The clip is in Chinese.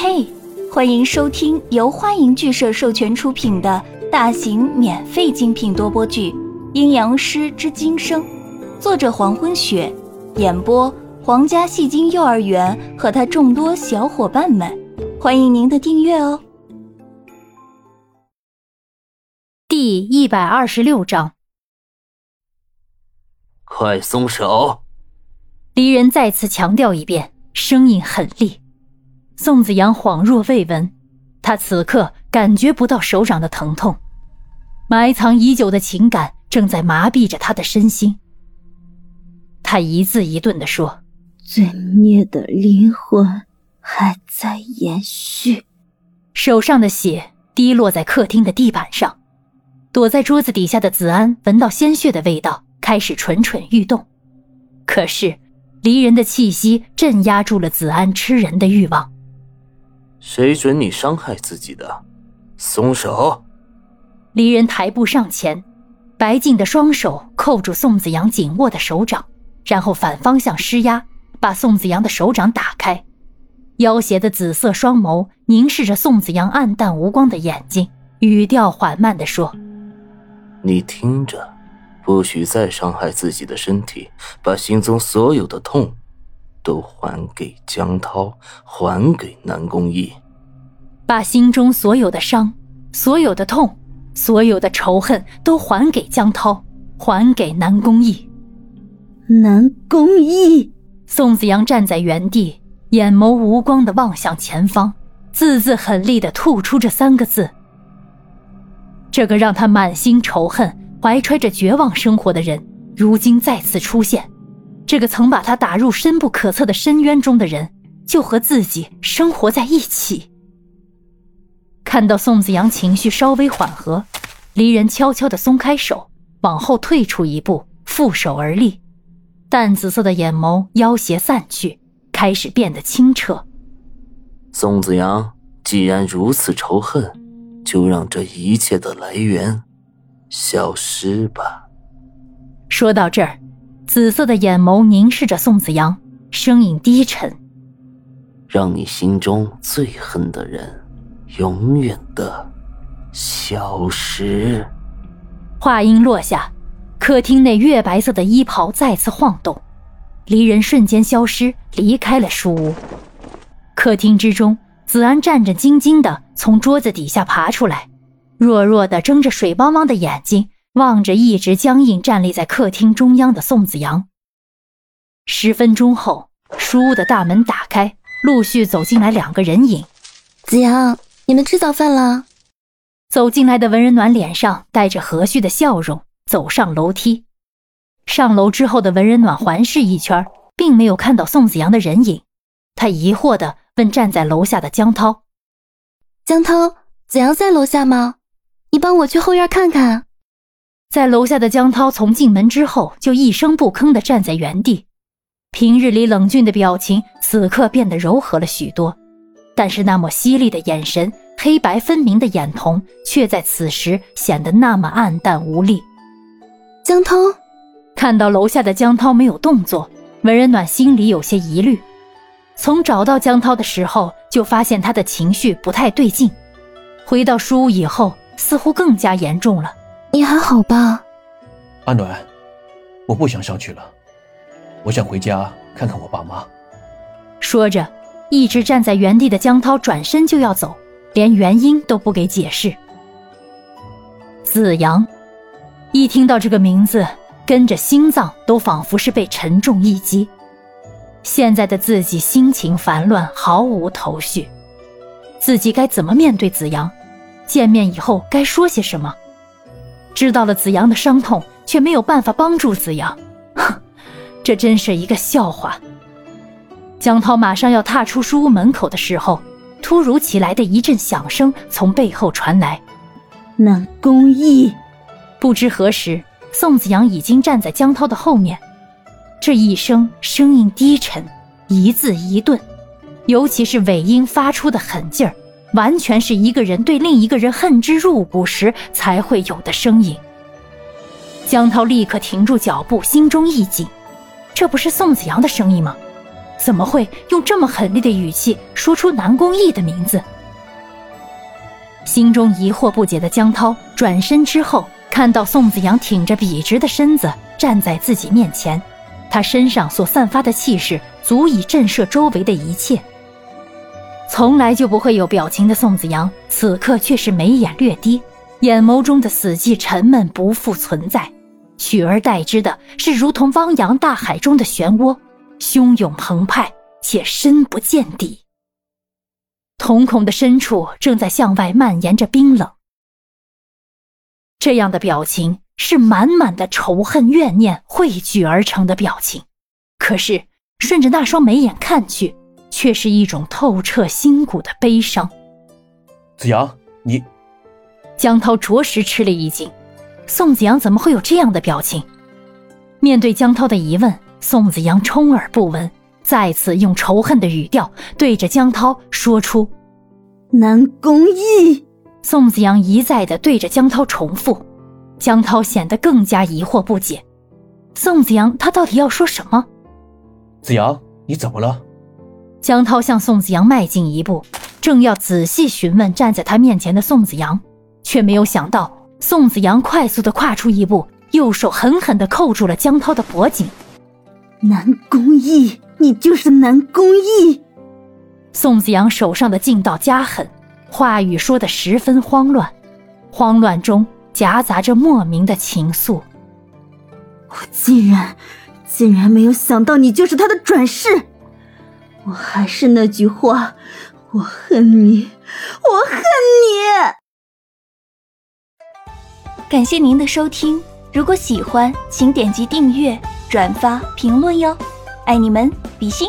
嘿，欢迎收听由欢迎剧社授权出品的大型免费精品多播剧《阴阳师之今生》，作者黄昏雪，演播皇家戏精幼儿园和他众多小伙伴们，欢迎您的订阅哦。第一百二十六章，快松手！离人再次强调一遍，声音很厉。宋子阳恍若未闻，他此刻感觉不到手掌的疼痛，埋藏已久的情感正在麻痹着他的身心。他一字一顿地说：“罪孽的灵魂还在延续。”手上的血滴落在客厅的地板上，躲在桌子底下的子安闻到鲜血的味道，开始蠢蠢欲动。可是，离人的气息镇压住了子安吃人的欲望。谁准你伤害自己的？松手！离人抬步上前，白净的双手扣住宋子阳紧握的手掌，然后反方向施压，把宋子阳的手掌打开。妖邪的紫色双眸凝视着宋子阳暗淡无光的眼睛，语调缓慢地说：“你听着，不许再伤害自己的身体，把心中所有的痛。”都还给江涛，还给南宫义，把心中所有的伤、所有的痛、所有的仇恨都还给江涛，还给南宫义。南宫义，宋子阳站在原地，眼眸无光的望向前方，字字狠厉的吐出这三个字。这个让他满心仇恨、怀揣着绝望生活的人，如今再次出现。这个曾把他打入深不可测的深渊中的人，就和自己生活在一起。看到宋子阳情绪稍微缓和，离人悄悄地松开手，往后退出一步，负手而立，淡紫色的眼眸妖邪散去，开始变得清澈。宋子阳，既然如此仇恨，就让这一切的来源消失吧。说到这儿。紫色的眼眸凝视着宋子阳，声音低沉：“让你心中最恨的人，永远的消失。”话音落下，客厅内月白色的衣袍再次晃动，离人瞬间消失，离开了书屋。客厅之中，子安战战兢兢地从桌子底下爬出来，弱弱地睁着水汪汪的眼睛。望着一直僵硬站立在客厅中央的宋子阳。十分钟后，书屋的大门打开，陆续走进来两个人影。子阳，你们吃早饭了？走进来的文人暖脸上带着和煦的笑容，走上楼梯。上楼之后的文人暖环视一圈，并没有看到宋子阳的人影。他疑惑地问站在楼下的江涛：“江涛，子阳在楼下吗？你帮我去后院看看。”在楼下的江涛从进门之后就一声不吭地站在原地，平日里冷峻的表情此刻变得柔和了许多，但是那抹犀利的眼神、黑白分明的眼瞳却在此时显得那么暗淡无力。江涛看到楼下的江涛没有动作，文人暖心里有些疑虑。从找到江涛的时候就发现他的情绪不太对劲，回到书屋以后似乎更加严重了。你还好吧，阿暖，我不想上去了，我想回家看看我爸妈。说着，一直站在原地的江涛转身就要走，连原因都不给解释。子阳，一听到这个名字，跟着心脏都仿佛是被沉重一击。现在的自己心情烦乱，毫无头绪，自己该怎么面对子阳？见面以后该说些什么？知道了子阳的伤痛，却没有办法帮助子阳，哼，这真是一个笑话。江涛马上要踏出书屋门口的时候，突如其来的一阵响声从背后传来。南宫义，不知何时，宋子阳已经站在江涛的后面。这一声声音低沉，一字一顿，尤其是尾音发出的狠劲儿。完全是一个人对另一个人恨之入骨时才会有的声音。江涛立刻停住脚步，心中一紧，这不是宋子阳的声音吗？怎么会用这么狠厉的语气说出南宫义的名字？心中疑惑不解的江涛转身之后，看到宋子阳挺着笔直的身子站在自己面前，他身上所散发的气势足以震慑周围的一切。从来就不会有表情的宋子阳，此刻却是眉眼略低，眼眸中的死寂沉闷不复存在。取而代之的是如同汪洋大海中的漩涡，汹涌澎湃且深不见底。瞳孔的深处正在向外蔓延着冰冷。这样的表情是满满的仇恨怨念汇聚而成的表情，可是顺着那双眉眼看去，却是一种透彻心骨的悲伤。子阳，你……江涛着实吃了一惊。宋子阳怎么会有这样的表情？面对江涛的疑问，宋子阳充耳不闻，再次用仇恨的语调对着江涛说出：“南宫义。”宋子阳一再的对着江涛重复，江涛显得更加疑惑不解。宋子阳他到底要说什么？子阳，你怎么了？江涛向宋子阳迈进一步，正要仔细询问站在他面前的宋子阳，却没有想到。宋子阳快速的跨出一步，右手狠狠的扣住了江涛的脖颈。南宫义，你就是南宫义！宋子阳手上的劲道加狠，话语说的十分慌乱，慌乱中夹杂着莫名的情愫。我竟然，竟然没有想到你就是他的转世！我还是那句话，我恨你，我恨你！感谢您的收听，如果喜欢，请点击订阅、转发、评论哟，爱你们，比心。